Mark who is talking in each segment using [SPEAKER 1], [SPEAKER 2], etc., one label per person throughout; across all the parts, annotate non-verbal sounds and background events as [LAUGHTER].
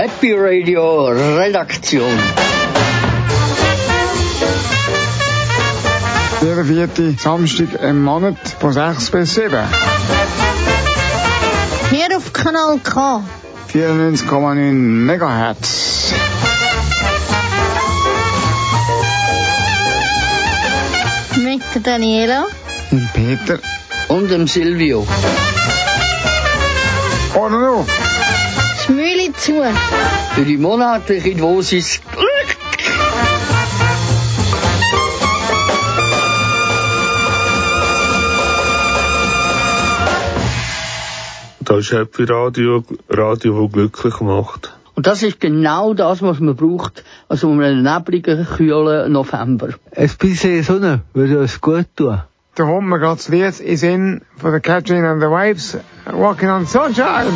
[SPEAKER 1] Happy Radio Redaktion.
[SPEAKER 2] Jeder vierte Samstag im Monat von 6 bis 7.
[SPEAKER 3] Hier auf Kanal K.
[SPEAKER 2] 94,9 Megahertz.
[SPEAKER 3] Mit der Daniela.
[SPEAKER 2] Und Peter.
[SPEAKER 1] Und dem Silvio.
[SPEAKER 2] Oder noch?
[SPEAKER 3] Das Mühle zu.
[SPEAKER 1] Für die monatliche Dosis Glück.
[SPEAKER 4] Das ist Happy Radio, Radio, das glücklich macht.
[SPEAKER 1] Und das ist genau das, was man braucht, also um einen nebligen, kühlen November.
[SPEAKER 5] Ein bisschen Sonne würde uns gut tun.
[SPEAKER 2] Da kommt mir gerade das Lied in Sinn von der Catherine and the Waves, Walking on Sunshine.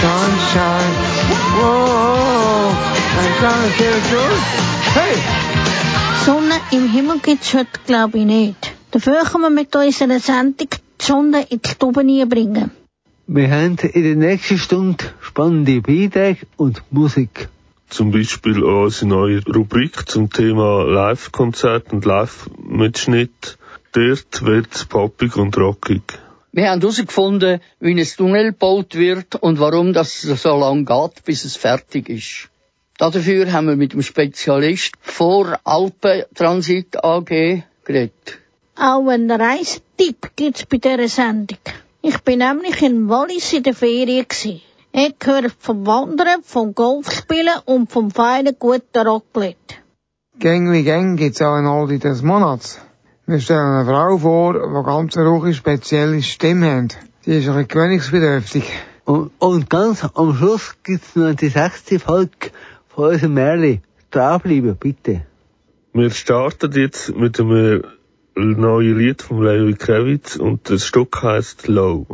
[SPEAKER 2] Sunshine. Whoa, I'm gonna feel good. Hey!
[SPEAKER 3] Sonne im Himmel gibt's heute, glaube ich, nicht. Dafür können wir mit unserer Sendung die Sonne in die Stube bringen.
[SPEAKER 5] Wir haben in der nächsten Stunde spannende Beiträge und Musik.
[SPEAKER 4] Zum Beispiel auch unsere neue Rubrik zum Thema Live-Konzert und Live-Mitschnitt. Dort wird's poppig und rockig.
[SPEAKER 1] Wir haben herausgefunden, wie ein Tunnel gebaut wird und warum das so lange geht, bis es fertig ist. Dafür haben wir mit dem Spezialist vor Alpentransit AG geredet.
[SPEAKER 3] Auch einen Reisetipp gibt's bei dieser Sendung. Ich bin nämlich in Wallis in der Ferien gsi. Ich höre vom Wandern, vom Golfspielen und vom feinen guten Raclette.
[SPEAKER 2] Gang wie Gang gibt's auch ein Oldie des Monats. Wir stellen eine Frau vor, die ganz eine ruhige, spezielle Stimme hat. Die ist ein gewöhnungsbedürftig.
[SPEAKER 5] Und, und ganz am Schluss gibt's noch die sechste Folge von unserem Märchen. Dranbleiben, bitte.
[SPEAKER 4] Wir starten jetzt mit einem neuen Lied von Levi Kravitz und das Stück heißt Low.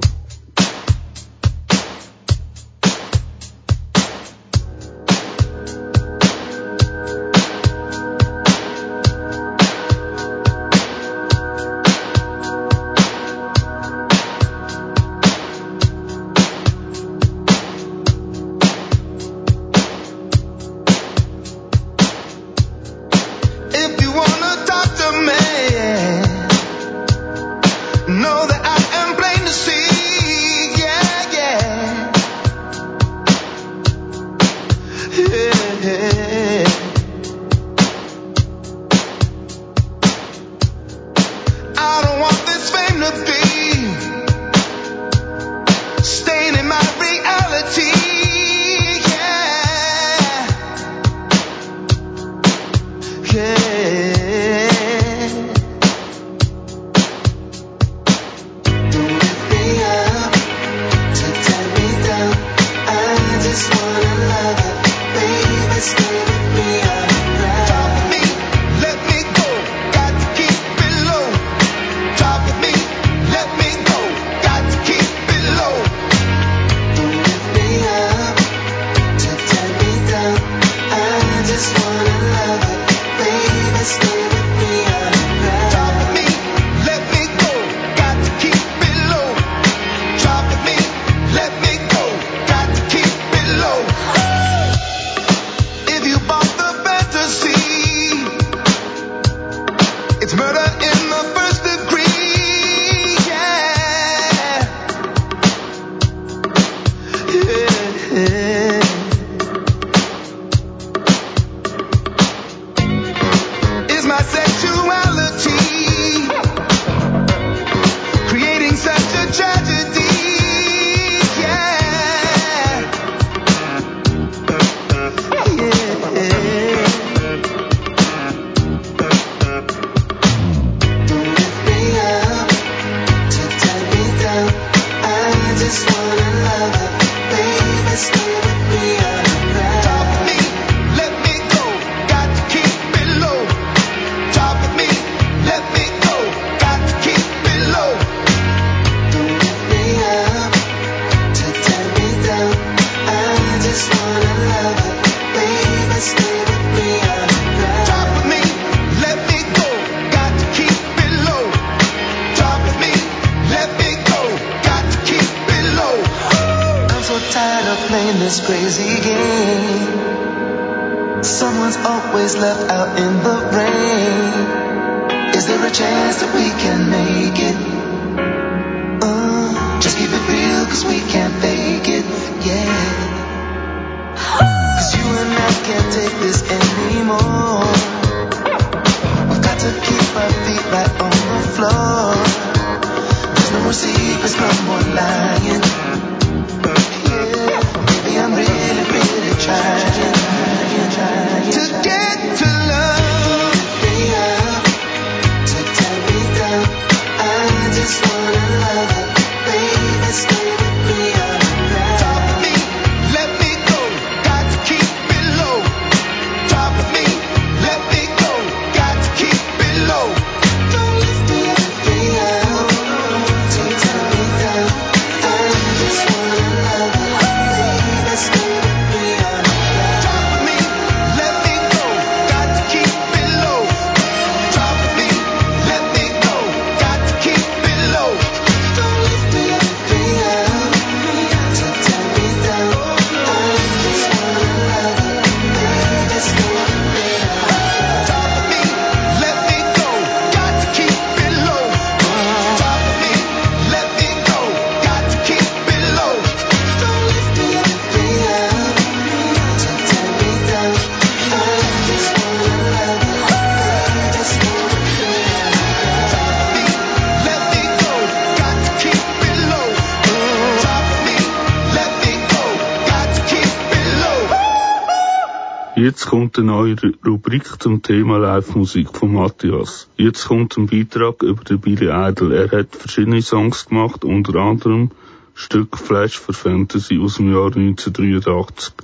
[SPEAKER 6] kommt eine neue Rubrik zum Thema Live-Musik von Matthias. Jetzt kommt ein Beitrag über den Billy Idol. Er hat verschiedene Songs gemacht, unter anderem Stück Flash for Fantasy aus dem Jahr 1983.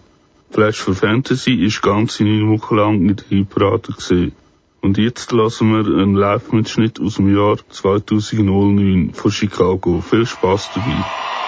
[SPEAKER 6] Flash for Fantasy ist in einer Woche lang in der Hitparade gesehen. Und jetzt lassen wir einen Live-Mitschnitt aus dem Jahr 2009 von Chicago. Viel Spaß dabei!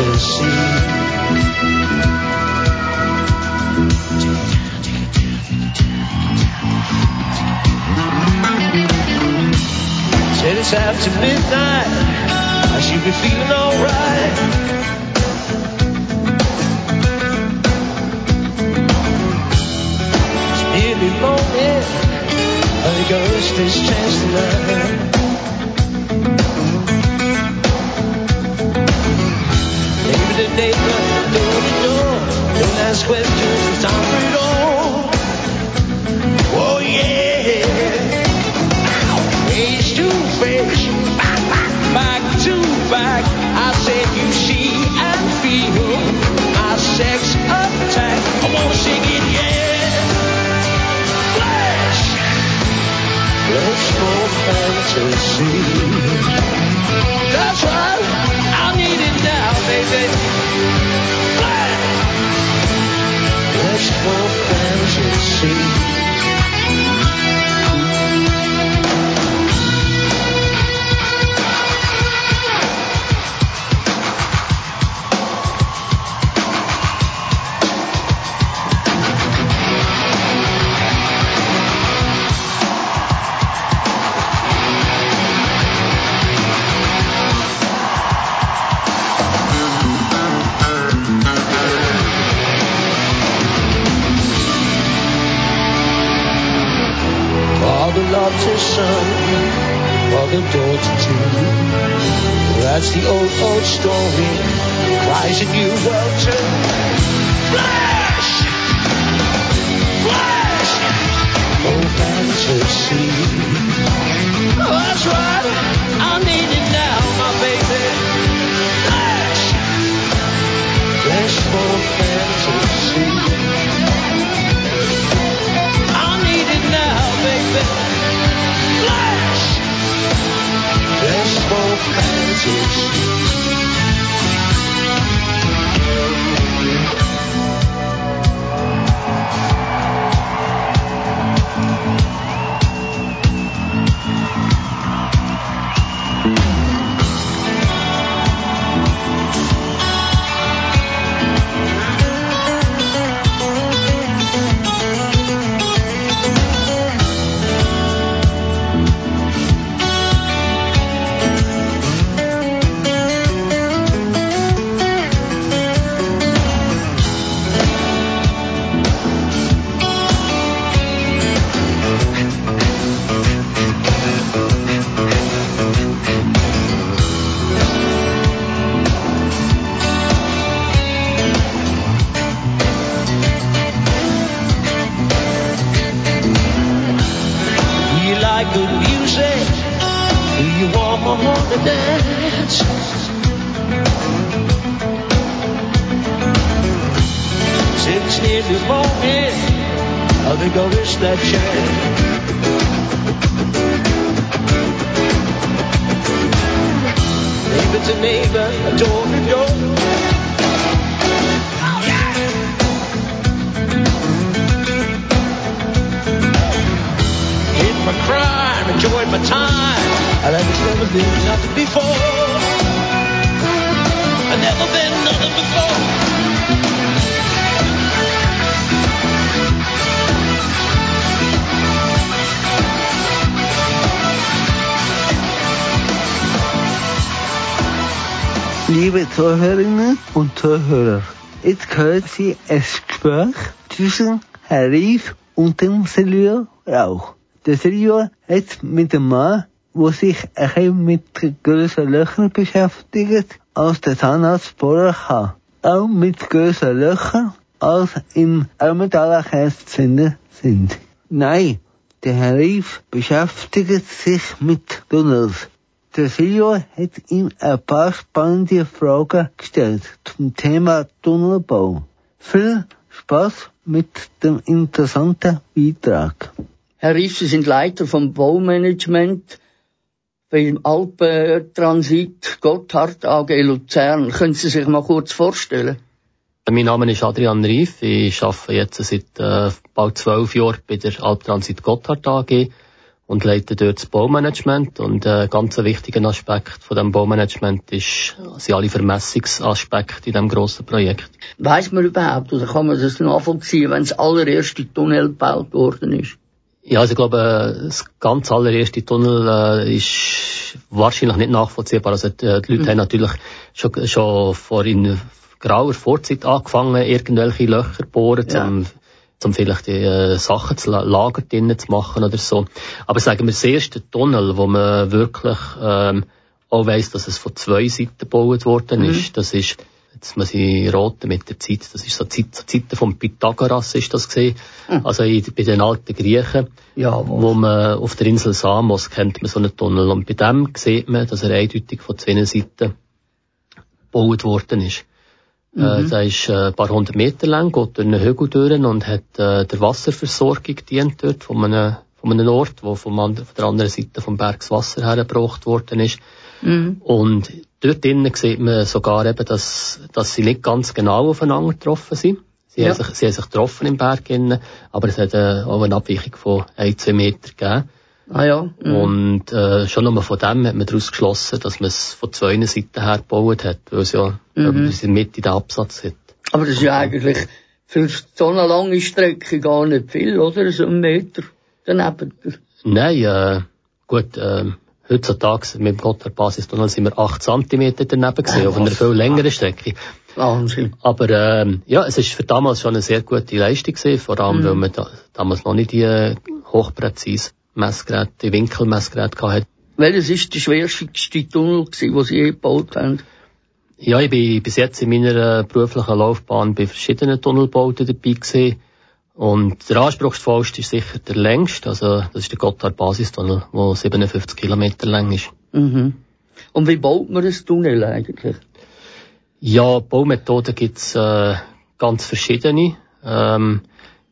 [SPEAKER 7] to. Said it's after midnight, I should be feeling alright.
[SPEAKER 6] lonely, a ghost is daughter too. That's the old, old story. Cries a new world too. Flash! Flash! Oh, fantasy. That's right.
[SPEAKER 5] Liebe Zuhörerinnen und Zuhörer, jetzt hören Sie ein Gespräch zwischen Herr Rief und dem Silvio Rauch. Der Silvio hat mit dem Mann, der sich ein mit größeren Löchern beschäftigt, als der Zahnarzt vorher kann. Auch mit größeren Löchern, als im zu finden sind. Nein, der Herr Rief beschäftigt sich mit Tunnels. Der Silvio hat ihm ein paar spannende Fragen gestellt zum Thema Tunnelbau. Viel Spaß mit dem interessanten Beitrag.
[SPEAKER 1] Herr Riff, Sie sind Leiter vom Baumanagement beim Alpentransit Gotthard AG Luzern. Können Sie sich mal kurz vorstellen?
[SPEAKER 8] Mein Name ist Adrian Rief. Ich arbeite jetzt seit äh, bald zwölf Jahren bei der Alptransit Gotthard AG und leite dort das Baumanagement. Und äh, ganz ein wichtiger Aspekt von dem Baumanagement ist, sind alle Vermessungsaspekte in diesem grossen Projekt.
[SPEAKER 1] Weiß man überhaupt, oder kann man das nachvollziehen, wenn das allererste Tunnel gebaut worden ist?
[SPEAKER 8] Ja, also ich glaube, das ganz allererste Tunnel äh, ist wahrscheinlich nicht nachvollziehbar. Also die, äh, die Leute haben natürlich schon, schon vor in grauer Vorzeit angefangen, irgendwelche Löcher bohren,
[SPEAKER 1] Ja.
[SPEAKER 8] um, um vielleicht die äh, Sachen zu la- Lager drinnen zu machen oder so. Aber sagen wir, das erste Tunnel, wo man wirklich ähm, auch weiss, dass es von zwei Seiten gebaut worden ist, das ist Jetzt muss ich roten mit der Zeit. Das ist so Zeit, so Zeiten von Pythagoras ist das gesehen. Also in, bei den alten Griechen,
[SPEAKER 1] Ja,
[SPEAKER 8] wo man auf der Insel Samos kennt man so einen Tunnel. Und bei dem sieht man, dass er eindeutig von zwei Seiten gebaut worden ist. Äh, der ist äh, ein paar hundert Meter lang, geht durch einen Hügel durch und hat äh, der Wasserversorgung dient dort von einem, von einem Ort, wo vom and, von der anderen Seite vom Berg das Wasser hergebracht worden ist.
[SPEAKER 1] Mhm.
[SPEAKER 8] Und dort drinnen sieht man sogar eben, dass, dass sie nicht ganz genau aufeinander getroffen sind. Sie,
[SPEAKER 1] Ja.
[SPEAKER 8] haben, sich, sie haben sich getroffen im Berg innen, aber es hat äh, auch eine Abweichung von ein, zwei Meter gegeben.
[SPEAKER 1] Ah ja. Mhm.
[SPEAKER 8] Und äh, schon nur von dem hat man daraus geschlossen, dass man es von zwei Seiten her gebaut hat, weil es ja
[SPEAKER 1] Mhm.
[SPEAKER 8] mhm. in der Mitte den Absatz hat.
[SPEAKER 1] Aber das ist ja eigentlich für so eine lange Strecke gar nicht viel, oder? So ein Meter daneben.
[SPEAKER 8] Nein, äh, gut, äh, heutzutage mit dem Gotthard-Basistunnel sind wir 8 cm daneben gesehen, auf einer viel längeren Strecke.
[SPEAKER 1] Wahnsinn.
[SPEAKER 8] Aber ähm, ja, es ist für damals schon eine sehr gute Leistung gewesen, vor allem, weil man da, damals noch nicht die äh, hochpräzise Messgeräte, die Winkelmessgeräte hatte.
[SPEAKER 1] Welches ist der schwerste Tunnel gewesen, den Sie je gebaut haben?
[SPEAKER 8] Ja, ich bin bis jetzt in meiner äh, beruflichen Laufbahn bei verschiedenen Tunnelbauten dabei gewesen. Und der anspruchsvollste ist sicher der längste, also das ist der Gotthard-Basistunnel, der 57 Kilometer lang ist.
[SPEAKER 1] Mhm. Und wie baut man ein Tunnel eigentlich?
[SPEAKER 8] Ja, Baumethoden gibt's äh, ganz verschiedene. Ähm,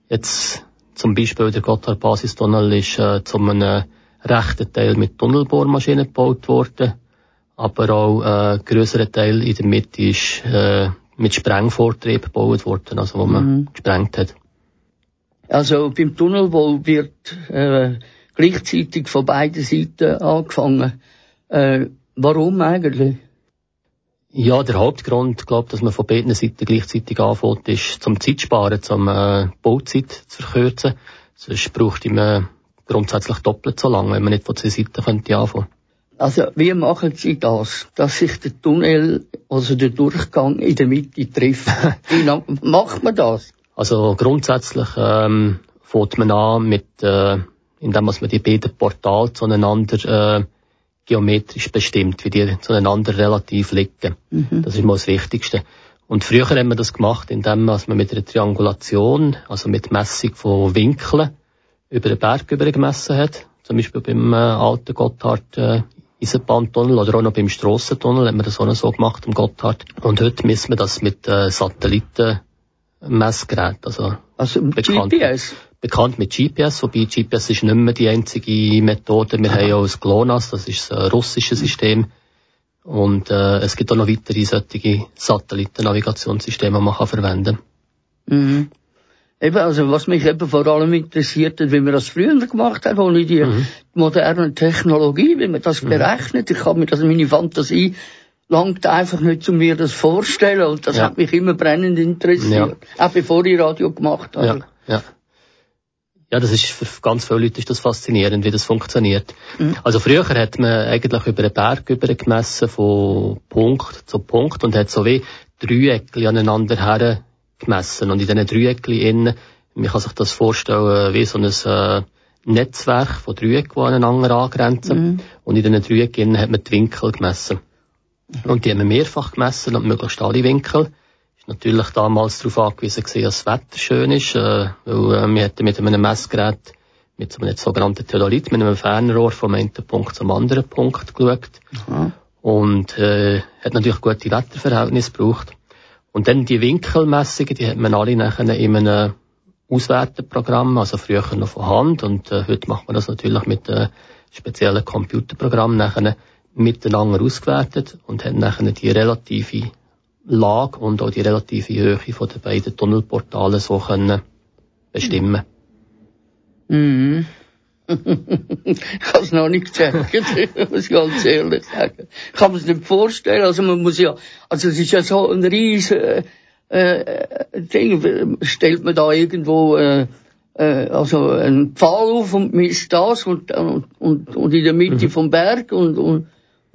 [SPEAKER 8] jetzt zum Beispiel der Gotthard-Basistunnel ist äh, zu einem rechten Teil mit Tunnelbohrmaschinen gebaut worden, aber auch äh, ein grösserer Teil in der Mitte ist äh, mit Sprengvortrieb gebaut worden, also wo man
[SPEAKER 1] Mhm.
[SPEAKER 8] gesprengt hat.
[SPEAKER 1] Also beim Tunnelbau wird äh, gleichzeitig von beiden Seiten angefangen. Äh, warum eigentlich?
[SPEAKER 8] Ja, der Hauptgrund, glaub, dass man von beiden Seiten gleichzeitig anfängt, ist zum Zeitsparen, zum äh, Bauzeit zu verkürzen. Sonst braucht man grundsätzlich doppelt so lange, wenn man nicht von zwei Seiten könnte anfangen.
[SPEAKER 1] Also wie machen Sie das, dass sich der Tunnel, also der Durchgang in der Mitte trifft? [LAUGHS] Wie lang macht man das?
[SPEAKER 8] Also grundsätzlich ähm, fängt man an mit, äh, indem man die beiden Portale zueinander äh, geometrisch bestimmt, wie die zueinander relativ liegen. Das ist mal das Wichtigste. Und früher haben wir das gemacht, indem man mit einer Triangulation, also mit Messung von Winkeln, über den Berg über gemessen hat. Zum Beispiel beim äh, alten Gotthard äh, Eisenbahntunnel oder auch noch beim Strassentunnel hat man das auch noch so gemacht, im Gotthard. Und heute misst man das mit äh, Satellitenmessgeräten, also
[SPEAKER 1] Also
[SPEAKER 8] Bekannt.
[SPEAKER 1] GPS?
[SPEAKER 8] Bekannt mit GPS, wobei GPS ist nicht mehr die einzige Methode. Wir haben ja auch das GLONASS, das ist ein russisches System. Und äh, es gibt auch noch weitere solche Satellitennavigationsysteme, die man kann verwenden
[SPEAKER 1] Mhm. Eben, also was mich eben vor allem interessiert hat, wie man das früher gemacht hat, ohne die moderne Technologie, wie man das berechnet. Ich habe mir das, meine Fantasie langt einfach nicht, um mir das vorstellen. Und das
[SPEAKER 8] Ja.
[SPEAKER 1] hat mich immer brennend interessiert. Auch bevor ich Radio gemacht habe.
[SPEAKER 8] Ja, ja. Ja, das ist für ganz viele Leute ist das faszinierend, wie das funktioniert. Also früher hat man eigentlich über einen Berg über gemessen von Punkt zu Punkt und hat so wie Dreieckli aneinander her gemessen. Und in diesen Dreieckli innen, man kann sich das vorstellen wie so ein äh, Netzwerk von Dreiecken, die aneinander angrenzen. Und in diesen Dreiecken innen hat man die Winkel gemessen. Und die haben wir mehrfach gemessen und möglichst alle Winkel natürlich damals darauf angewiesen gewesen, dass das Wetter schön ist, äh, weil äh, wir hatten mit einem Messgerät, mit so einem sogenannten Theodolit, mit einem Fernrohr vom einen Punkt zum anderen Punkt geschaut. Und äh, hat natürlich gute Wetterverhältnisse gebraucht. Und dann die Winkelmessungen, die hat man alle nachher in einem Auswerteprogramm, also früher noch von Hand und äh, heute macht man das natürlich mit äh, speziellen Computerprogrammen nachher miteinander ausgewertet und hat nachher die relative Lage und auch die relative Höhe von den beiden Tunnelportalen so können bestimmen.
[SPEAKER 1] Mhm. [LAUGHS] ich kann es noch nicht checken, muss ich ganz ehrlich sagen. Ich kann mir es nicht vorstellen. Also man muss ja, also es ist ja so ein riesen äh, äh, Ding. Stellt man da irgendwo äh, äh, also einen Pfahl auf und misst das und, und, und, und in der Mitte vom Berg und, und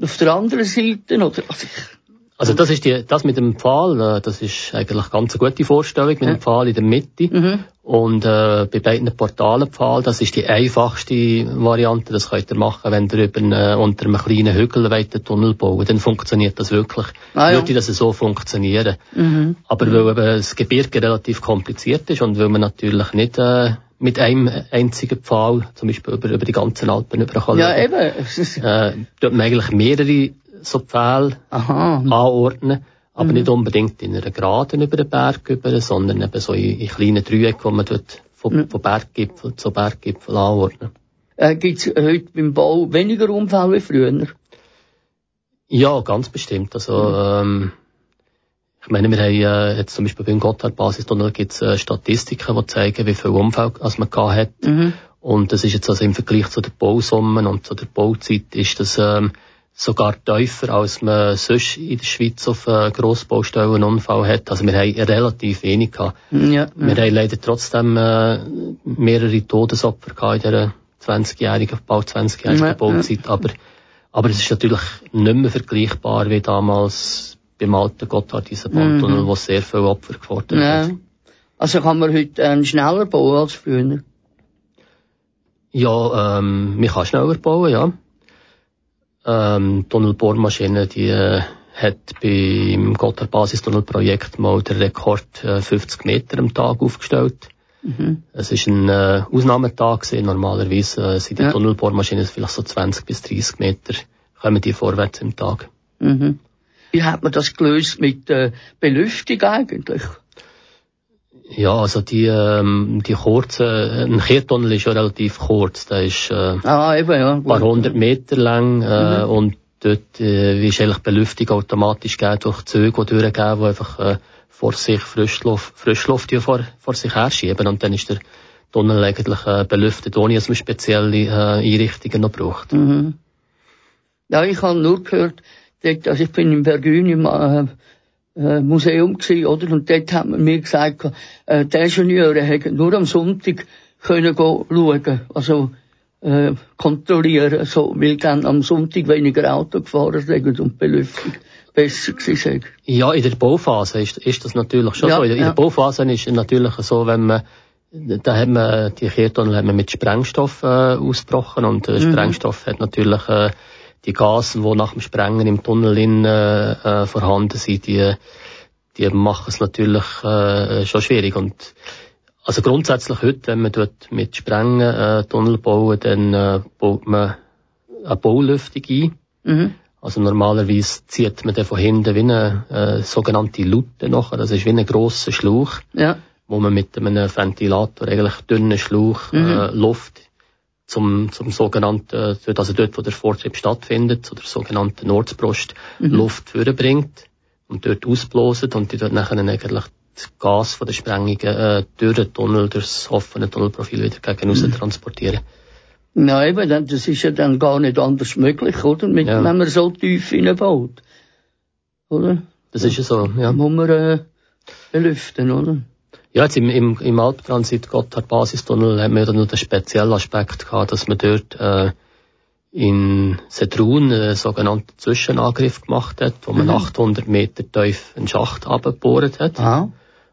[SPEAKER 1] auf der anderen Seite oder also ich,
[SPEAKER 8] Also das ist die, das mit dem Pfahl, äh, das ist eigentlich ganz eine gute Vorstellung mit dem Pfahl in der Mitte.
[SPEAKER 1] Mhm.
[SPEAKER 8] Und äh, bei beiden Portalen Pfahl, das ist die einfachste Variante, das könnt ihr machen, wenn ihr über eine, unter einem kleinen Hügel einen Tunnel bauen dann funktioniert das wirklich.
[SPEAKER 1] Ah, ja.
[SPEAKER 8] Würde das so funktionieren.
[SPEAKER 1] Mhm.
[SPEAKER 8] Aber weil eben das Gebirge relativ kompliziert ist und weil man natürlich nicht äh, mit einem einzigen Pfahl, zum Beispiel über, über die ganzen Alpen über kann
[SPEAKER 1] ja eben. [LAUGHS]
[SPEAKER 8] Äh, tut man eigentlich mehrere so Pfähle
[SPEAKER 1] aha.
[SPEAKER 8] anordnen, aber
[SPEAKER 1] Mhm.
[SPEAKER 8] nicht unbedingt in einer Geraden über den Berg über, sondern eben so in, in kleinen Dreiecken, wo man dort von,
[SPEAKER 1] Mhm.
[SPEAKER 8] von Berggipfel zu Berggipfel anordnen.
[SPEAKER 1] Äh, Gibt es heute beim Bau weniger Unfälle wie früher?
[SPEAKER 8] Ja, ganz bestimmt. Also, ähm, ich meine, wir haben äh, jetzt zum Beispiel beim Gotthard-Basistunnel gibt es äh, Statistiken, die zeigen, wie viel Unfälle als man gehabt hat.
[SPEAKER 1] Mhm.
[SPEAKER 8] Und das ist jetzt also im Vergleich zu der Bausummen und zu der Bauzeit ist das ähm, sogar tiefer, als man sonst in der Schweiz auf äh, Grossbaustellen einen Unfall hat. Also wir haben relativ wenig gehabt.
[SPEAKER 1] Ja.
[SPEAKER 8] Wir haben leider trotzdem äh, mehrere Todesopfer gehabt in dieser 20-jährigen, bald 20-jährigen
[SPEAKER 1] Ja,
[SPEAKER 8] Bauzeit. Aber, aber es ist natürlich nicht mehr vergleichbar wie damals beim alten Gotthard-Eisenbahntunnel, wo sehr viele Opfer gefordert
[SPEAKER 1] ja.
[SPEAKER 8] hat.
[SPEAKER 1] Also kann man heute ähm, schneller bauen als früher?
[SPEAKER 8] Ja, ähm, man kann schneller bauen, ja. Ähm, Tunnelbohrmaschine, die äh, hat beim Gotthard Basistunnelprojekt mal den Rekord äh, 50 Meter am Tag aufgestellt.
[SPEAKER 1] Mhm.
[SPEAKER 8] Es ist ein äh, Ausnahmetag gewesen. Normalerweise äh, sind die
[SPEAKER 1] Ja.
[SPEAKER 8] Tunnelbohrmaschinen vielleicht so 20 bis 30 Meter, kommen die vorwärts im Tag.
[SPEAKER 1] Mhm. Wie hat man das gelöst mit äh, Belüftung eigentlich?
[SPEAKER 8] Ja, also die, ähm, die kurzen, ein Kehrtunnel ist ja relativ kurz, der ist äh,
[SPEAKER 1] Ah, eben, ja.
[SPEAKER 8] ein paar hundert Meter lang äh,
[SPEAKER 1] Mhm.
[SPEAKER 8] und dort äh, ist eigentlich Belüftung automatisch gegeben durch Züge, die durchgehen, die einfach äh, vor sich Frischluft, Frischluft vor, vor sich herschieben und dann ist der Tunnel eigentlich äh, belüftet, ohne dass man spezielle äh, Einrichtungen noch braucht.
[SPEAKER 1] Mhm. Ja, ich habe nur gehört, dort, also ich bin in Bergün im äh, äh, Museum gewesen, oder? Und dort hat man mir gesagt, äh, die Ingenieure hätten nur am Sonntag können go schauen, also äh, kontrollieren, so, weil dann am Sonntag weniger Auto gefahren sind und Belüftung besser gewesen sei.
[SPEAKER 8] Ja, in der Bauphase ist, ist das natürlich schon
[SPEAKER 1] Ja,
[SPEAKER 8] so. In der, in
[SPEAKER 1] ja.
[SPEAKER 8] der Bauphase ist es natürlich so, wenn man, da hat man, die Kehrtunnel haben wir mit Sprengstoff äh, ausgebrochen und äh,
[SPEAKER 1] Mhm.
[SPEAKER 8] Sprengstoff hat natürlich äh, die Gase, die nach dem Sprengen im Tunnel in, äh, vorhanden sind, die, die machen es natürlich äh, schon schwierig. Und also grundsätzlich heute, wenn man dort mit Sprengen äh, Tunnel bauen, dann äh, baut man eine Baulüftung ein.
[SPEAKER 1] Mhm.
[SPEAKER 8] Also normalerweise zieht man dann von hinten wie eine äh, sogenannte Lute nachher. Das ist wie ein grosser Schlauch,
[SPEAKER 1] Ja.
[SPEAKER 8] wo man mit einem Ventilator eigentlich dünnen Schlauch
[SPEAKER 1] Mhm.
[SPEAKER 8] äh, Luft zum, zum sogenannten, also dort, wo der Vortrieb stattfindet, zu der sogenannten Ortsbrust,
[SPEAKER 1] Mhm.
[SPEAKER 8] Luft fürbringt und dort ausblasen und die dort nachher eigentlich das Gas von der Sprengung äh, durch den Tunnel, durch das offene Tunnelprofil wieder gegen
[SPEAKER 1] Mhm.
[SPEAKER 8] transportieren.
[SPEAKER 1] Na eben, das ist ja dann gar nicht anders möglich, oder? Mit,
[SPEAKER 8] Ja.
[SPEAKER 1] Wenn man so tief hineinbaut. Oder?
[SPEAKER 8] Das ist ja so, ja.
[SPEAKER 1] Muss man äh, belüften, oder?
[SPEAKER 8] Ja, jetzt im, im, im Alptransit Gotthard Basistunnel haben wir noch den speziellen Aspekt gehabt, dass man dort äh, in Sedrun einen sogenannten Zwischenangriff gemacht hat, wo man
[SPEAKER 1] Mhm.
[SPEAKER 8] 800 Meter tief einen Schacht abgebohrt hat
[SPEAKER 1] Aha.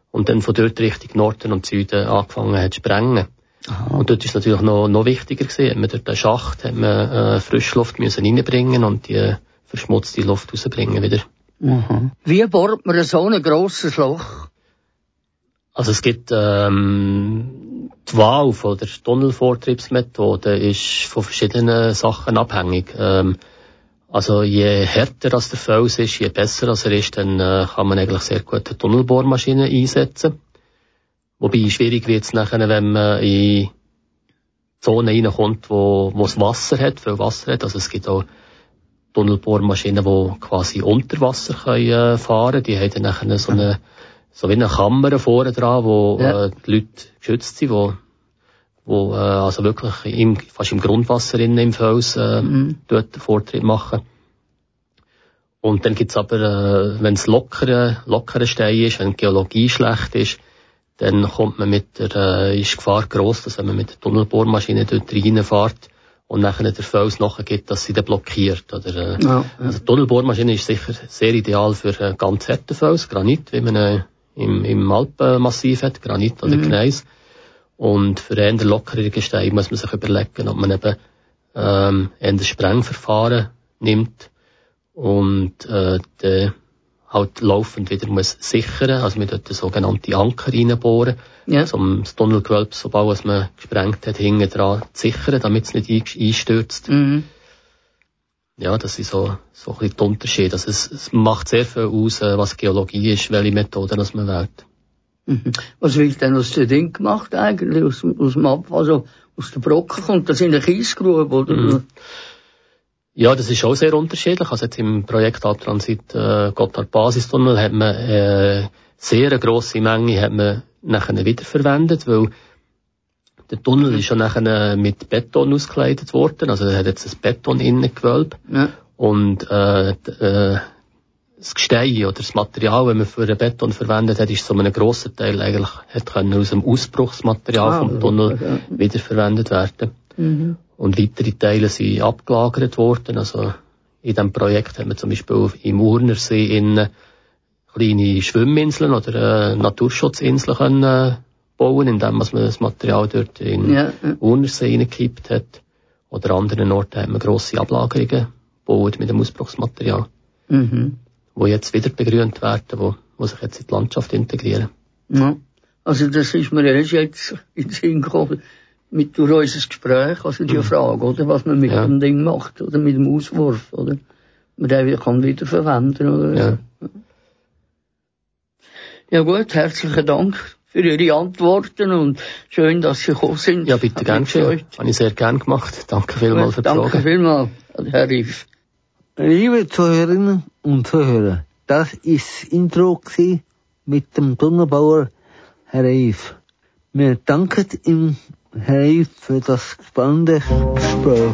[SPEAKER 8] und dann von dort Richtung Norden und Süden angefangen hat zu sprengen.
[SPEAKER 1] Aha.
[SPEAKER 8] Und dort ist natürlich noch, noch wichtiger gewesen, man dort den Schacht, hat man äh, Frischluft müssen reinbringen und die äh, verschmutzte Luft rausbringen wieder.
[SPEAKER 1] Aha. Wie bohrt man so ein grosses Loch?
[SPEAKER 8] Also es gibt ähm, die Wahl von der Tunnelvortriebsmethode ist von verschiedenen Sachen abhängig. Ähm, also je härter als der Fels ist, je besser als er ist, dann äh, kann man eigentlich sehr gut eine Tunnelbohrmaschine einsetzen. Wobei schwierig wird es nachher, wenn man in Zonen reinkommt, wo, wo es Wasser hat, viel Wasser hat. Also es gibt auch Tunnelbohrmaschinen, die quasi unter Wasser können, äh, fahren. Die haben dann nachher so eine so wie eine Kammer vorne dran, wo
[SPEAKER 1] Ja.
[SPEAKER 8] äh, die Leute geschützt sind, wo, wo äh, also wirklich im, fast im Grundwasser innen im Fels äh,
[SPEAKER 1] Mhm.
[SPEAKER 8] dort den Vortrieb machen. Und dann gibt's aber, äh, wenn es lockere, lockere Stein ist, wenn die Geologie schlecht ist, dann kommt man mit der, äh, ist die Gefahr gross, dass wenn man mit der Tunnelbohrmaschine dort reinfährt und nachher der Fels nachgeht, dass sie dann blockiert. Oder, äh,
[SPEAKER 1] Ja.
[SPEAKER 8] also die Tunnelbohrmaschine ist sicher sehr ideal für äh, ganz harte Fels, Granit, wie man äh, im, im Alpenmassiv hat, Granit oder
[SPEAKER 1] Mhm.
[SPEAKER 8] Gneis. Und für eher lockere Gesteine muss man sich überlegen, ob man eben ähm, eher Sprengverfahren nimmt und äh, dann halt laufend wieder muss sichern, also mit dort sogenannte Anker reinbohren,
[SPEAKER 1] Ja.
[SPEAKER 8] um das Tunnelgewölbe, sobald was man gesprengt hat, hinten dran zu sichern, damit es nicht ein- einstürzt.
[SPEAKER 1] Mhm.
[SPEAKER 8] Ja, das sind so, so ein bisschen die Unterschiede. Also es, es macht sehr viel aus, äh, was Geologie ist, welche Methoden das man wählt.
[SPEAKER 1] Mhm. Was wird denn aus dem Ding gemacht eigentlich? Aus, dem- aus dem Ab also aus der Brocken kommt das in eine Kiesgrube, oder?
[SPEAKER 8] Mhm. Ja, das ist auch sehr unterschiedlich. Also jetzt im Projekt Altransit äh, Gotthard Basistunnel hat man äh, sehr eine grosse Menge hat man nachher wiederverwendet, weil der Tunnel ist ja nachher mit Beton ausgekleidet worden. Also er hat jetzt ein Beton-Innengewölbe.
[SPEAKER 1] Ja.
[SPEAKER 8] Und äh, äh, das Gestein oder das Material, wenn man für den Beton verwendet hat, ist zu einem grossen Teil eigentlich hat können aus dem Ausbruchsmaterial
[SPEAKER 1] Ah,
[SPEAKER 8] vom Tunnel
[SPEAKER 1] ja.
[SPEAKER 8] wiederverwendet werden.
[SPEAKER 1] Mhm.
[SPEAKER 8] Und weitere Teile sind abgelagert worden. Also in diesem Projekt haben wir zum Beispiel im Urnersee in kleine Schwimminseln oder äh, Naturschutzinseln können äh, bauen, indem man das Material dort in
[SPEAKER 1] Ja.
[SPEAKER 8] Urnersee hineingekippt hat. Oder an anderen Orten haben wir grosse Ablagerungen gebaut mit dem Ausbruchsmaterial,
[SPEAKER 1] Mhm.
[SPEAKER 8] wo jetzt wieder begrünt werden, wo, wo sich jetzt in die Landschaft integrieren.
[SPEAKER 1] Ja. Also das ist mir erst jetzt in den Sinn gekommen, mit durch unser Gespräch, also die Frage, oder, was man mit
[SPEAKER 8] Ja.
[SPEAKER 1] dem Ding macht, oder mit dem Auswurf, oder? Man den kann wieder verwenden, oder?
[SPEAKER 8] Ja.
[SPEAKER 1] Ja gut, herzlichen Dank für Ihre Antworten und schön, dass Sie gekommen sind.
[SPEAKER 8] Ja, bitte gern
[SPEAKER 1] gefreut.
[SPEAKER 8] Habe ich sehr gern gemacht. Danke vielmals für die
[SPEAKER 1] Danke
[SPEAKER 8] Frage.
[SPEAKER 1] vielmals, Herr Riff.
[SPEAKER 5] Liebe Zuhörerinnen und Zuhörer, das ist das Intro mit dem Tunnelbauer Herr Reif. Wir danken ihm, Herr Reif, für das spannende Gespräch.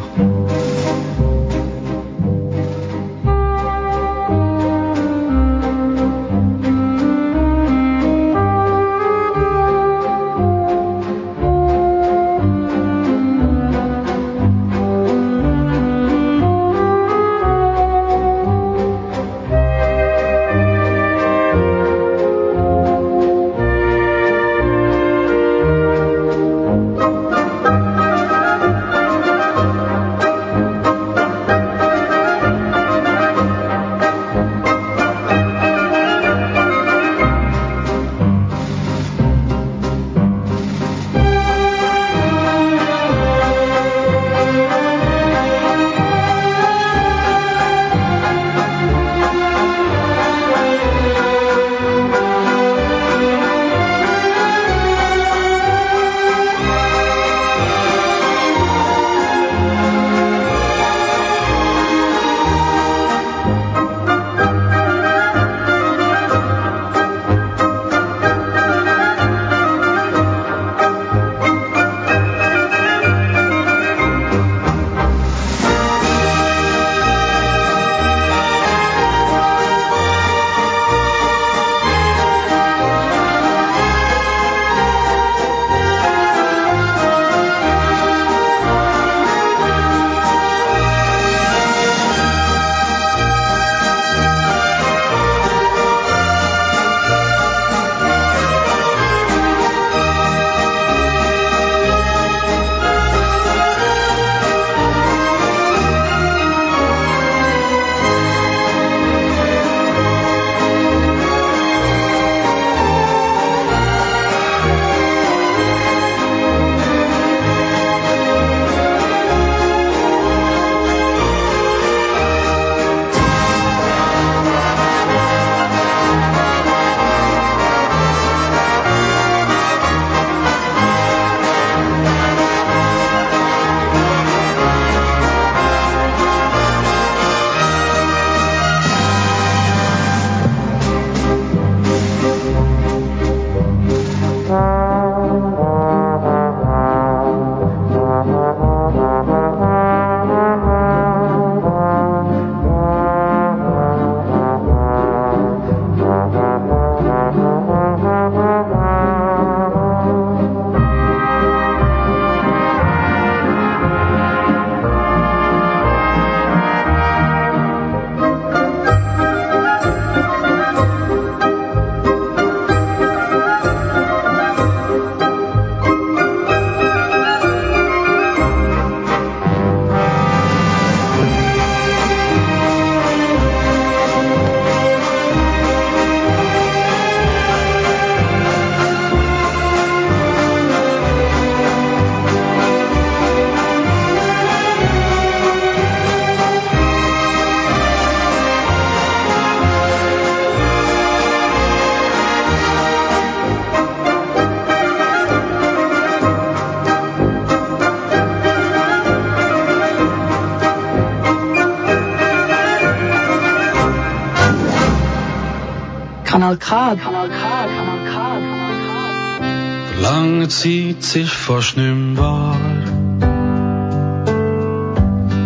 [SPEAKER 9] Zeit ist fast nicht wahr.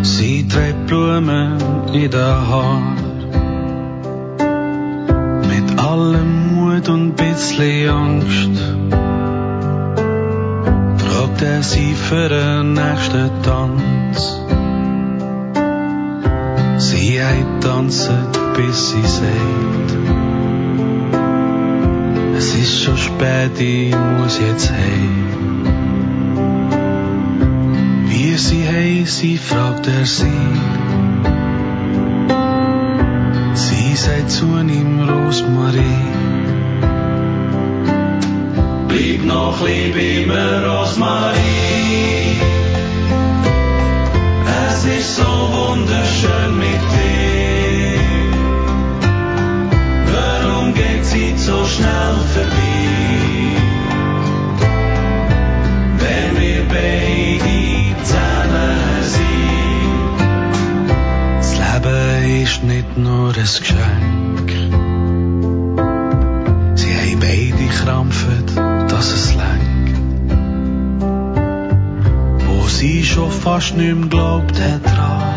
[SPEAKER 9] Sie trägt Blumen in den Haar. Mit allem Mut und bisschen Angst. Fragt er sie für den nächsten Tanz. Sie hat tanzen, bis sie sagt. Es ist schon spät, ich muss jetzt heim. Wie sie sie fragt er sie. Sie sagt zu ihm Rosmarie. Bleib noch lieb immer Rosmarie. Krampfen, dass es lenkt. Wo sie schon fast nicht mehr glaubt hat dran.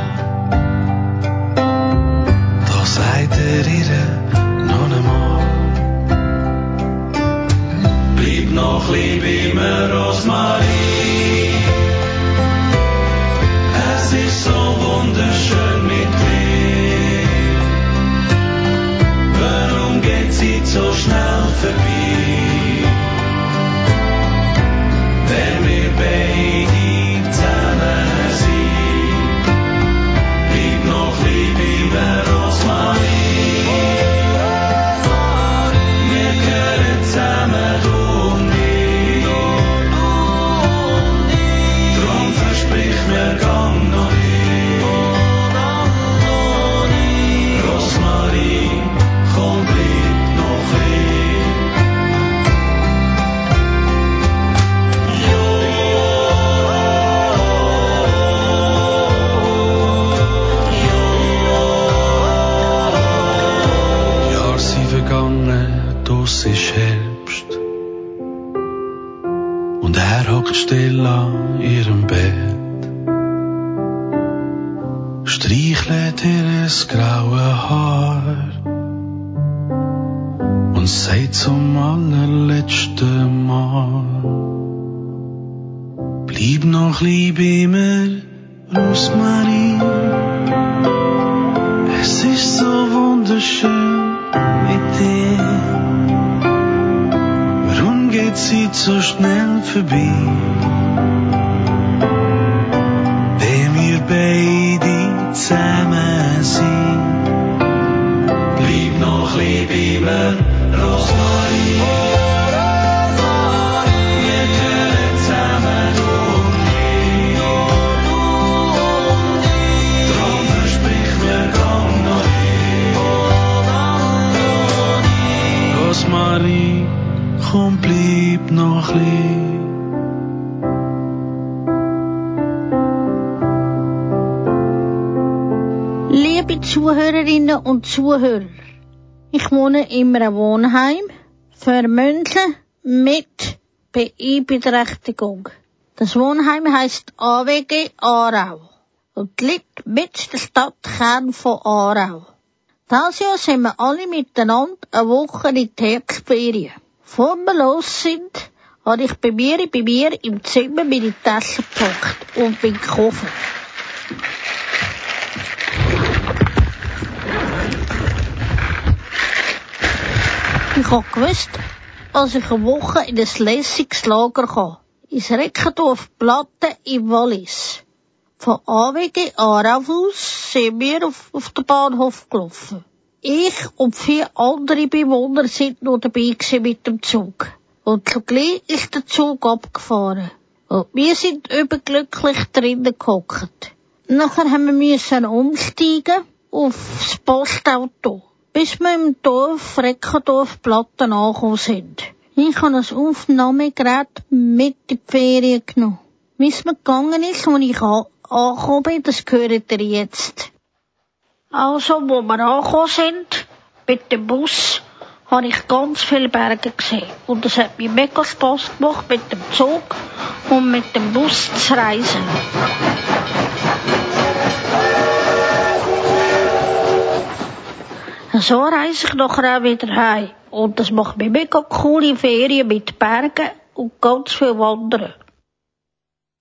[SPEAKER 9] Immer. Wir gehören zusammen, ich. Drum versprich mir, komm noch nicht. Rosmarie, komm, bleib noch lieb.
[SPEAKER 3] Liebe Zuhörerinnen und Zuhörer, wohne in einem Wohnheim für Menschen mit Beeinträchtigung. Das Wohnheim heißt AWG Aarau und liegt mit der Stadtkern von Aarau. Dieses Jahr sind wir alle miteinander eine Woche in die Herbstferien. Bevor wir los sind, habe ich bei mir, bei mir im Zimmer meine Tasche gepackt und bin gekommen. Ich hab gewusst, als ich eine Woche in ein lässiges Lager kann. Ins Reckendorf Platte im Wallis. Von AWG Aarau sind wir auf, auf den Bahnhof gelaufen. Ich und vier andere Bewohner sind noch dabei mit dem Zug. Und zugleich ist der Zug abgefahren. Und wir sind überglücklich drinnen gehockt. Nachher haben wir müssen umsteigen aufs Postauto, bis wir im Dorf Reckendorf Platten angekommen sind. Ich habe das Aufnahmegerät mit in die Ferien genommen. Wie es mir gegangen ist, als ich an angekommen bin, das hört ihr jetzt. Also, wo wir angekommen sind, mit dem Bus, habe ich ganz viele Berge gesehen. Und es hat mir mega Spass gemacht, mit dem Zug und mit dem Bus zu reisen. So nachher auch wieder heim. Und das macht mir mega coole Ferien mit Bergen und ganz viel Wandern.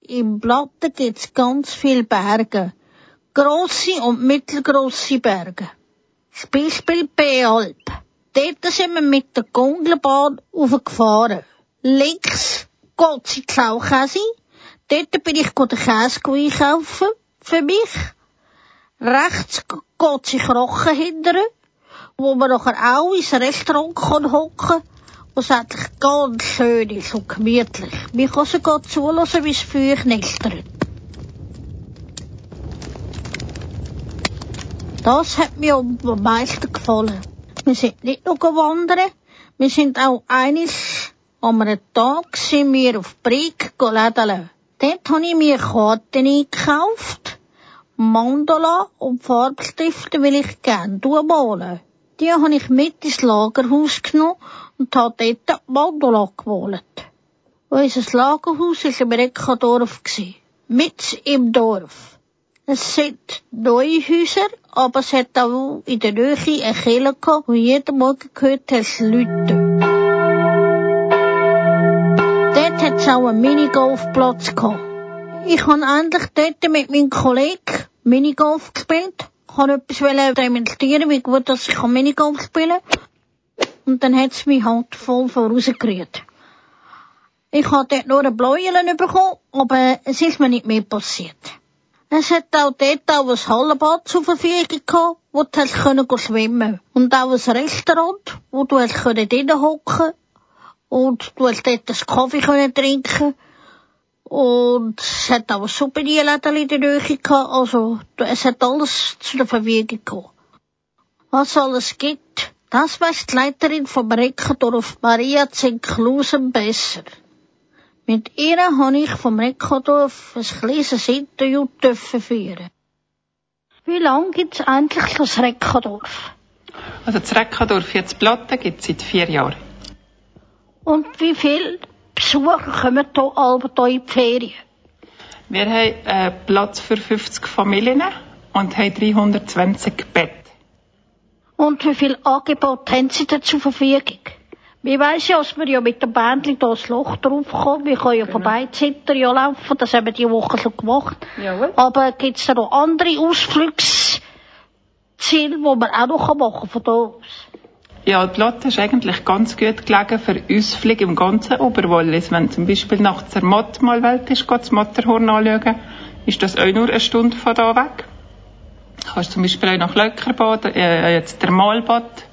[SPEAKER 3] Im Platten gibt's ganz viele Berge. Grosse und mittelgrosse Berge. Das Beispiel B-Alp. Dort sind wir mit der Gondelbahn aufgefahren. Links geht's in die Klaukäse. Dort bin ich den Käse einkaufen. Für mich. Rechts geht's in Krochen hindern wo man nachher auch ins Restaurant kann hocken was eigentlich ganz schön ist und gemütlich. Man kann sogar zulassen, wie es Feuer knistert. Das hat mir am meisten gefallen. Wir sind nicht nur wandern, wir sind auch eines an einem Tag sind wir auf Brieg lädeln. Dort habe ich mir Karten eingekauft, Mandala und Farbstifte will ich gerne malen. Die habe ich mit ins Lagerhaus genommen und habe dort Mandala gemalt. Unser Lagerhaus war im Rekadorf. Mit im Dorf. Es sind neue Häuser, aber es hat auch in der Nähe eine Kirche gehabt, wo jeden Morgen gehört hat, Leute. Dort hat es auch einen Minigolfplatz gehabt. Ich habe endlich dort mit meinem Kollegen Minigolf gespielt. Wollte etwas demonstrieren, wie gut dass ich Minigolf spielen kann. Und dann hat es mich halt voll vorausgerührt. Ich habe dort nur ein Bläuelen bekommen, aber es ist mir nicht mehr passiert. Es hat auch dort auch ein Hallenbad zur Verfügung gehabt, wo du hast können schwimmen Und auch ein Restaurant, wo du hast können und du hast dort einen Kaffee können trinken und es hat auch ein Souvenirläden in der Nähe gehabt, also es hat alles zu der Verfügung gehabt. Was alles gibt, das weiss die Leiterin vom Rekordorf Maria Zinklusen besser. Mit ihr habe ich vom Rekordorf ein kleines Interview dürfen führen. Wie lange gibt's eigentlich das Rekordorf?
[SPEAKER 10] Also das Reckadorf jetzt Platte gibt es seit vier Jahren.
[SPEAKER 3] Und wie viele Besucher kommen hier alle hier in die Ferien?
[SPEAKER 10] Wir haben äh, Platz für 50 Familien und haben 320 Betten.
[SPEAKER 3] Und wie viel Angebot haben Sie denn zur Verfügung? Wir weiss ja, dass wir ja mit dem Bändchen da das Loch draufkommen. Wir können ja
[SPEAKER 10] Genau.
[SPEAKER 3] vorbei Zitter ja laufen. Das haben wir die Woche schon gemacht.
[SPEAKER 10] Jawohl.
[SPEAKER 3] Aber gibt's da noch andere Ausflugsziele, die man auch noch machen kann von da aus?
[SPEAKER 10] Ja, die Platte ist eigentlich ganz gut gelegen für Ausflüge im ganzen Oberwallis. Wenn zum Beispiel nach Zermatt mal Welt ist, geht das Matterhorn anschauen, ist das auch nur eine Stunde von da weg. Du kannst zum Beispiel auch nach Löckerbad, äh, jetzt der Malbad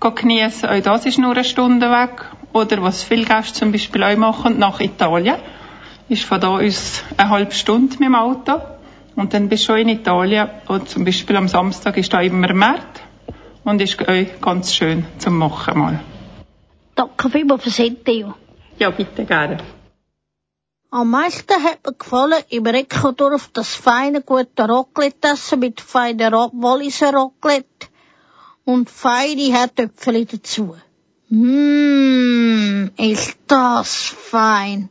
[SPEAKER 10] geniessen. Auch das ist nur eine Stunde weg. Oder was viele Gäste zum Beispiel auch machen, nach Italien. Ist von da aus eine halbe Stunde mit dem Auto. Und dann bist du schon in Italien. Und zum Beispiel am Samstag ist da immer März. Und ist auch ganz schön zum Machen mal.
[SPEAKER 3] Danke vielmals fürs Interview.
[SPEAKER 10] Ja, bitte gerne.
[SPEAKER 3] Am meisten hat mir gefallen im Rekordorf das feine, gute Raclette essen mit feinen Walliser Raclette und feine Herdöpfel dazu. Mmm, ist das fein.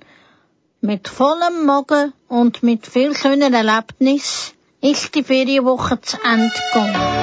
[SPEAKER 3] Mit vollem Magen und mit viel schönen Erlebnis ist die Ferienwoche zu Ende gegangen.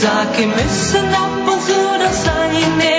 [SPEAKER 11] Sag, wir müssen ab und zu noch sein,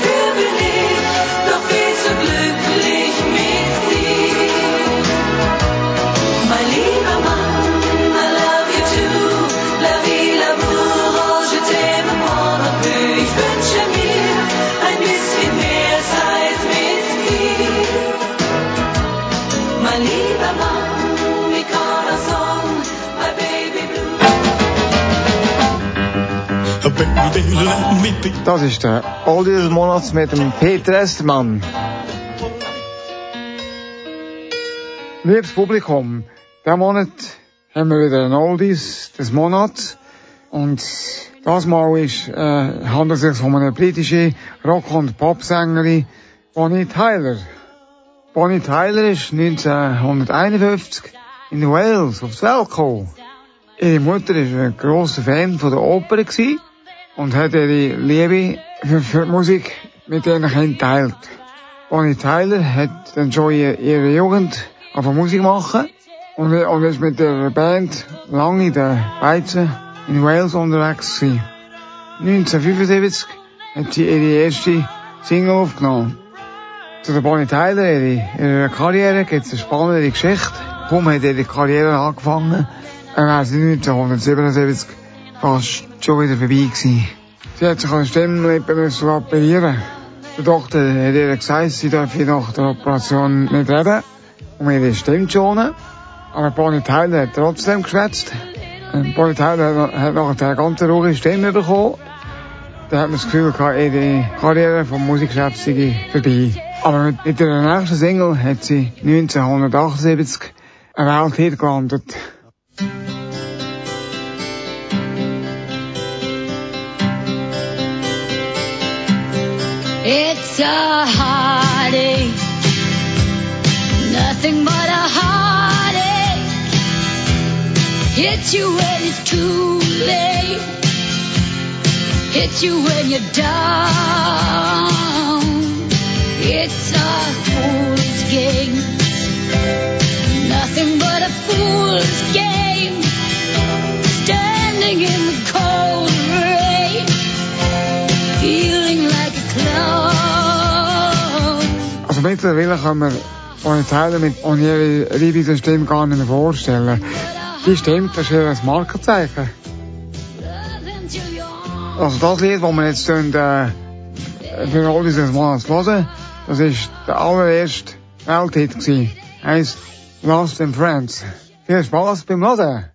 [SPEAKER 11] sterben nie, dafür
[SPEAKER 2] Das ist der Oldie des Monats mit dem Peter Estermann. Liebes Publikum, diesen Monat haben wir wieder ein Oldies des Monats. Und das Mal ist, äh, handelt es sich um eine britische Rock- und Popsängerin, Bonnie Tyler. Bonnie Tyler ist 1951 in Wales auf die Welt gekommen. Ihre Mutter war ein grosser Fan von der Oper gewesen und hat ihre Liebe für, für Musik mit ihren Kindern geteilt. Bonnie Tyler hat dann schon in ihrer Jugend angefangen Musik machen und, und ist mit der Band lange in der Beizen in Wales unterwegs gewesen. 1975 hat sie ihre erste Single aufgenommen. Zu der Bonnie Tyler, ihre, ihrer Karriere, gibt es eine spannende Geschichte. Warum hat ihre Karriere angefangen? Er wäre sie 1977 fast schon wieder vorbei gewesen. Sie hat sich an der Stimmlippe müssen operieren. Der Doktor hat ihr gesagt, sie dürfe nach der Operation nicht reden, um ihre Stimme zu schonen. Aber Bonnie Tyler hat trotzdem geschwätzt. Bonnie Tyler hat, nachher eine ganz ruhige Stimme bekommen. Da hat man das Gefühl gehabt, ihre Karriere vom Musikgeschäft sei vorbei. Aber mit, der nächsten Single hat sie 1978 einen Welthit gelandet.
[SPEAKER 12] It's a heartache, nothing but a heartache. Hits you when it's too late, hits you when you're down. It's a fool's game, nothing but a fool's game.
[SPEAKER 2] Mittlerweile kann man Bonnie Tyler mit ohne ihre riesige Stimme gar nicht mehr vorstellen. Die Stimme, das ist ja ein Markenzeichen. Also das Lied, das wir jetzt tun, äh, für all dieses Monats hören, das ist der allererste Welthit gewesen. Heißt Lost in Friends. Viel Spaß beim Hören.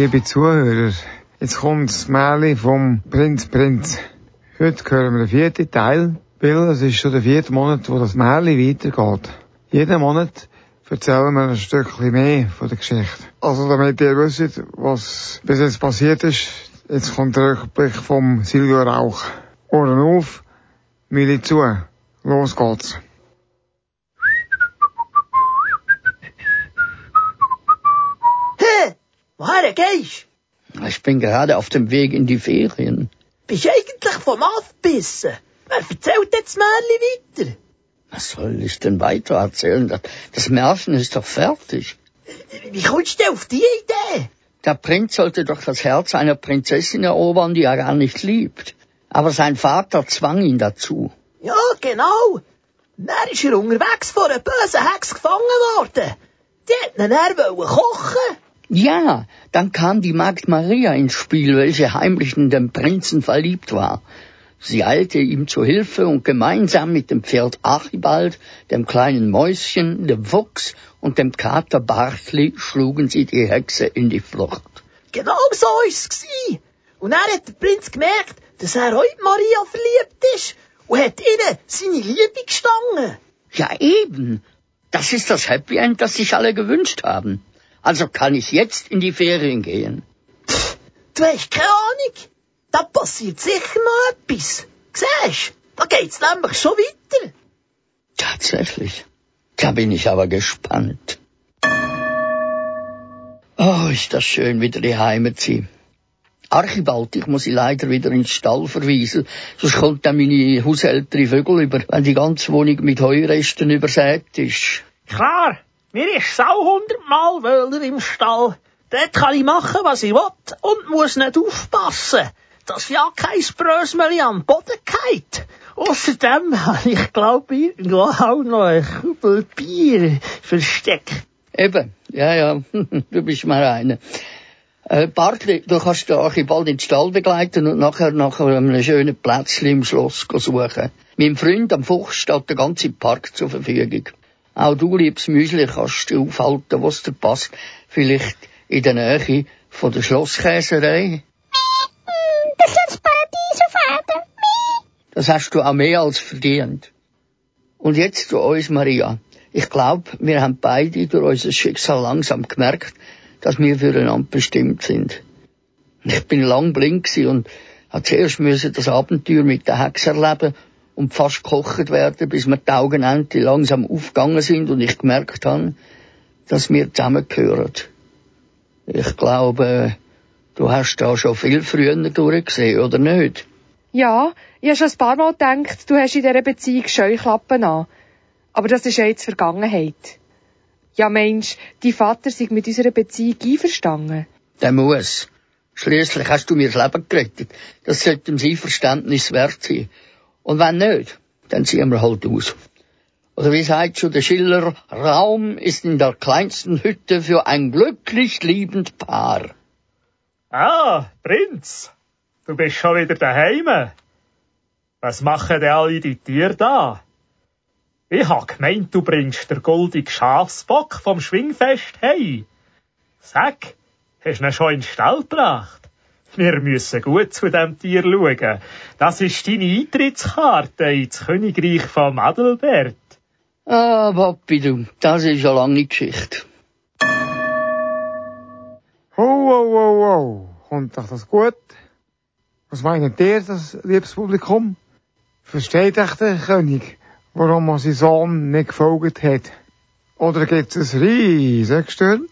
[SPEAKER 2] Liebe Zuhörer, jetzt kommt das Märchen vom Prinz Prinz. Heute hören wir den vierten Teil, weil es ist schon der vierte Monat, wo das Märchen weitergeht. Jeden Monat erzählen wir ein Stückchen mehr von der Geschichte. Also damit ihr wisst, was bis jetzt passiert ist, jetzt kommt der Rückblick vom Silvio Rauch. Ohren auf, Mili zu. Los geht's.
[SPEAKER 13] Woher gehst
[SPEAKER 1] Ich bin gerade auf dem Weg in die Ferien.
[SPEAKER 13] Bist du eigentlich vom Aufbissen? Wer erzählt jetzt Märchen weiter?
[SPEAKER 1] Was soll ich denn weiter erzählen? Das, das Märchen ist doch fertig.
[SPEAKER 13] Wie kommst du auf die Idee?
[SPEAKER 1] Der Prinz sollte doch das Herz einer Prinzessin erobern, die er gar nicht liebt. Aber sein Vater zwang ihn dazu.
[SPEAKER 13] Ja, genau. Dann ist er unterwegs vor einer bösen Hex gefangen worden. Die hat ihn dann kochen.
[SPEAKER 1] Ja, dann kam die Magd Maria ins Spiel, welche heimlich in den Prinzen verliebt war. Sie eilte ihm zu Hilfe und gemeinsam mit dem Pferd Archibald, dem kleinen Mäuschen, dem Fuchs und dem Kater Barchli schlugen sie die Hexe in die Flucht.
[SPEAKER 13] Genau so ist's gsi. Und dann hat der Prinz gemerkt, dass er in Maria verliebt ist und hat ihnen seine Liebe gestanden.
[SPEAKER 1] Ja eben. Das ist das Happy End, das sich alle gewünscht haben. Also kann ich jetzt in die Ferien gehen.
[SPEAKER 13] Du hast keine Ahnung. Da passiert sicher noch etwas. Siehst da geht's nämlich schon weiter.
[SPEAKER 1] Tatsächlich. Da bin ich aber gespannt. Oh, ist das schön, wieder die Heimat zu sein. Archibald, ich muss sie leider wieder in den Stall verweisen, sonst kommt dann meine hausältere Vögel über, wenn die ganze Wohnung mit Heuresten übersät ist.
[SPEAKER 13] Klar, mir ist sau hundertmal Wöhler im Stall. Dort kann ich machen, was ich will und muss nicht aufpassen, dass ja kein Brösmeli am Boden geht. Außerdem habe ich, glaub irgendwo auch noch ein Kübel Bier versteckt.
[SPEAKER 1] Eben, ja, ja, [LAUGHS] du bist mal einer. Äh, Bartli, du kannst den Archibald in den Stall begleiten und nachher nach einem schönen Plätzchen im Schloss suchen. Meinem Freund am Fuchs steht der ganze Park zur Verfügung. Auch du, liebes Müsli, kannst du aufhalten, was dir passt. Vielleicht in der Nähe von der Schlosskäserei.
[SPEAKER 3] Das ist das Paradies auf Erden.
[SPEAKER 1] Das hast du auch mehr als verdient. Und jetzt zu uns, Maria. Ich glaube, wir haben beide durch unser Schicksal langsam gemerkt, dass wir füreinander bestimmt sind. Ich bin lang blind gewesen und hat zuerst müssen das Abenteuer mit der Hex erleben und fast gekocht werden, bis mir die Augenente langsam aufgegangen sind und ich gemerkt habe, dass wir zusammengehören. Ich glaube, du hast da schon viel früher durchgesehen, oder nicht?
[SPEAKER 14] Ja, ich habe schon ein paar Mal gedacht, du hast in dieser Beziehung Scheuklappen an. Aber das ist ja jetzt Vergangenheit. Ja, Mensch, dein Vater sei mit unserer Beziehung einverstanden.
[SPEAKER 1] Der muss. Schließlich hast du mir das Leben gerettet. Das sollte ihm sein Verständnis wert sein. Und wenn nicht, dann ziehen wir halt aus. Oder wie sagt schon der Schiller, Raum ist in der kleinsten Hütte für ein glücklich liebend Paar.
[SPEAKER 15] Ah, Prinz, du bist schon wieder daheim. Was machen denn alle die Tiere da? Ich hab gemeint, du bringst der goldige Schafsbock vom Schwingfest hey. Sag, hast du ihn schon in den Stall gebracht? Wir müssen gut zu dem Tier schauen. Das ist deine Eintrittskarte ins Königreich von Adelbert.
[SPEAKER 1] Ah, Papi, du, das ist eine lange Geschichte.
[SPEAKER 2] Ho, ho, ho, ho. Kommt doch das gut? Was meint ihr, das liebes Publikum? Versteht euch der König, warum er sein Sohn nicht gefolgt hat? Oder gibt es ein riesiges Gestirn?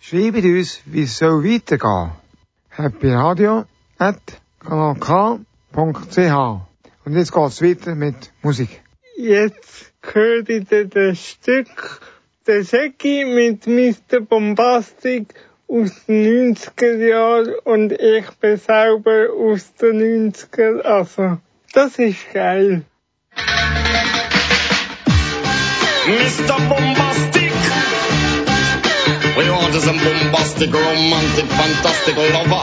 [SPEAKER 2] Schreibt uns, wie es soll weitergehen. happyradio at kanalk.ch Und jetzt geht's weiter mit Musik.
[SPEAKER 16] Jetzt hört ihr das Stück Der Säcki mit Mr. Bombastic aus den 90er Jahren und ich bin selber aus den 90er, also das ist geil.
[SPEAKER 17] Mr. Bombastic. Is a bombastic, romantic, fantastic lover.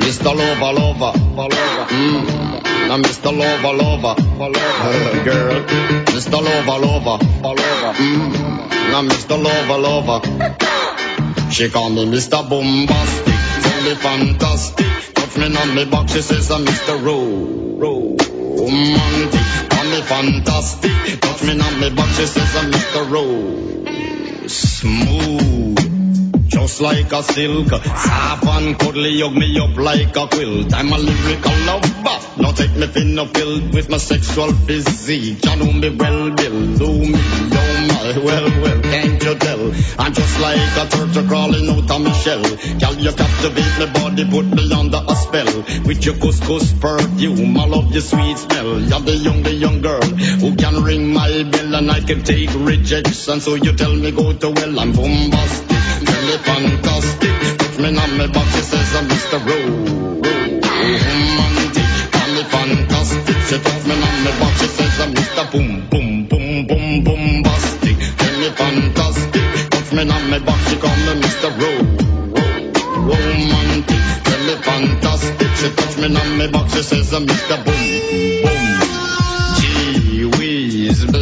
[SPEAKER 17] Mr. Lover, lover, lover. Mm. Now, Mr. Lover, lover, lover, girl. Mr. Lover, lover, lover. Mm. Now, Mr. Lover, lover. She call me Mr. Bombastic, me fantastic. Touch me on me back, she says I'm Mr. Ro, romantic. Fantastic, touch me on me back, she says I'm Mr. Ro, smooth. Just like a silk, soft and cuddly, hug me up like a quilt. I'm a lyrical lover, now take me thin or filled with my sexual physique. You know me well, Bill, do me, oh my, well, well, can't you tell? I'm just like a turtle crawling out of my shell. Girl, you captivate my body, put me under a spell. With your couscous perfume, I love your sweet smell. You're the young, the young girl who can ring my bell and I can take rejection. So you tell me go to well, I'm bombastic. Me fantastic. Touch me on my back, she says I'm Mr. Ro- Romantic. Call me fantastic. She touch me on my back, she says I'm Mr. Boom, boom, boom, boom, bombastic. Me fantastic. Touch me on my back, she call me Mr. Ro- Ro- Romantic. Tell me fantastic. She touch me on my back, she says I'm Mr. Boom, boom. Gee whiz, baby, please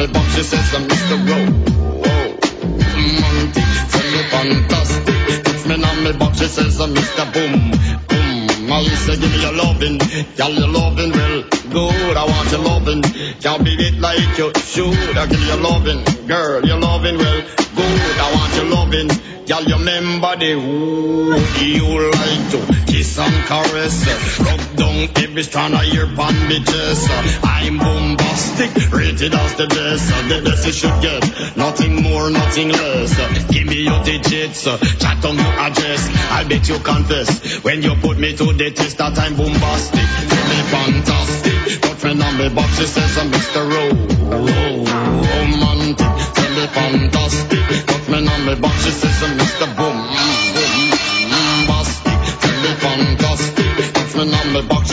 [SPEAKER 17] me on me box, she says I'm Mr. Ro- romantic. Tell me fantastic. Touch me on me box, she says I'm Mr. Boom Boom. I say give me your loving, girl your loving well good. I want your loving, can't beat it like you should. I give you loving, girl you loving well good. I want your loving, girl you remember the who you like to kiss and caress, rub down every strand of your bandages. I'm bombastic, rated as the best, the best you should get, nothing more, nothing less. Give me your digits, chat on your address. I bet you confess when you put me to the test that I'm bombastic. Me fantastic, on me box, she says I'm Mr. Ro- Ro- romantic. Tell me fantastic, on me box, she says I'm Mr. Boom Boom Bastic. Tell me fantastic, on me box,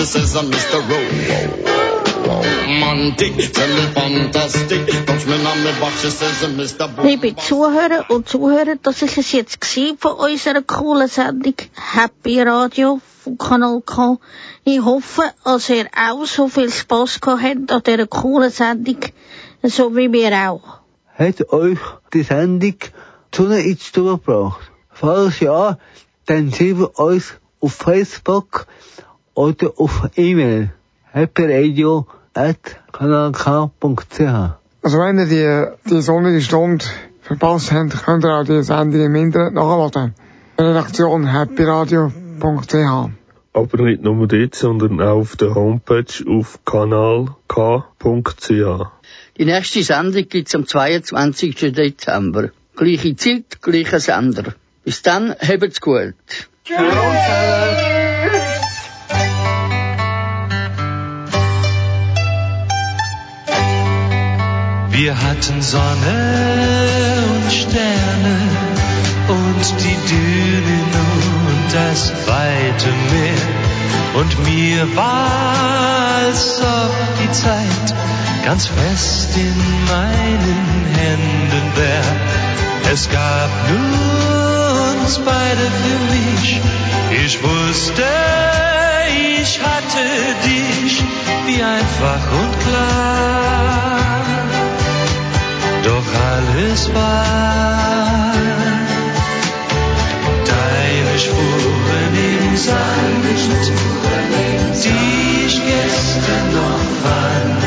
[SPEAKER 17] box, she says I'm Mr. Boom
[SPEAKER 3] Liebe Zuhörer und Zuhörer, das ist es jetzt gewesen von unserer coolen Sendung Happy Radio von Kanal K. Ich hoffe, dass ihr auch so viel Spass gehabt habt an dieser coolen Sendung, so wie wir auch.
[SPEAKER 5] Hat euch die Sendung zu einer ins gebracht? Falls ja, dann wir uns auf Facebook oder auf E-Mail. happyradio at kanalk.ch
[SPEAKER 2] Also wenn ihr die, die sonnige Stunde verpasst habt, könnt ihr auch die Sendung im Internet nachladen. Redaktion happyradio.ch
[SPEAKER 4] Aber nicht nur dort, sondern auch auf der Homepage auf kanalk.ch.
[SPEAKER 1] Die nächste Sendung gibt's am 22. Dezember. Gleiche Zeit, gleicher Sender. Bis dann, habt's gut.
[SPEAKER 9] Wir hatten Sonne und Sterne und die Dünen und das weite Meer. Und mir war, als ob die Zeit ganz fest in meinen Händen wär. Es gab nur uns beide für mich. Ich wusste, ich hatte dich, wie einfach und klar. Doch alles war Spuren im Sand, die ich gestern noch fand,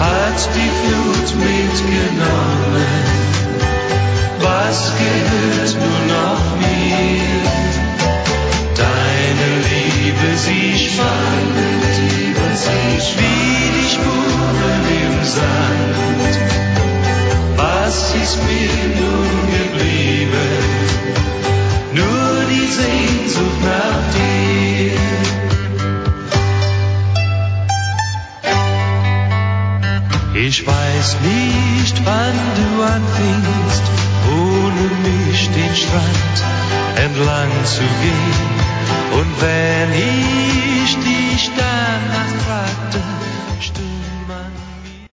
[SPEAKER 9] hat die Flut mitgenommen. Was gehört nur noch mir? Deine Liebe, sie schwand, wie die Spuren im Sand. Was ist mir nun geblieben? Ich weiß nicht, wann du anfingst, ohne mich den Strand entlang zu gehen. Und wenn ich dich danach fragte,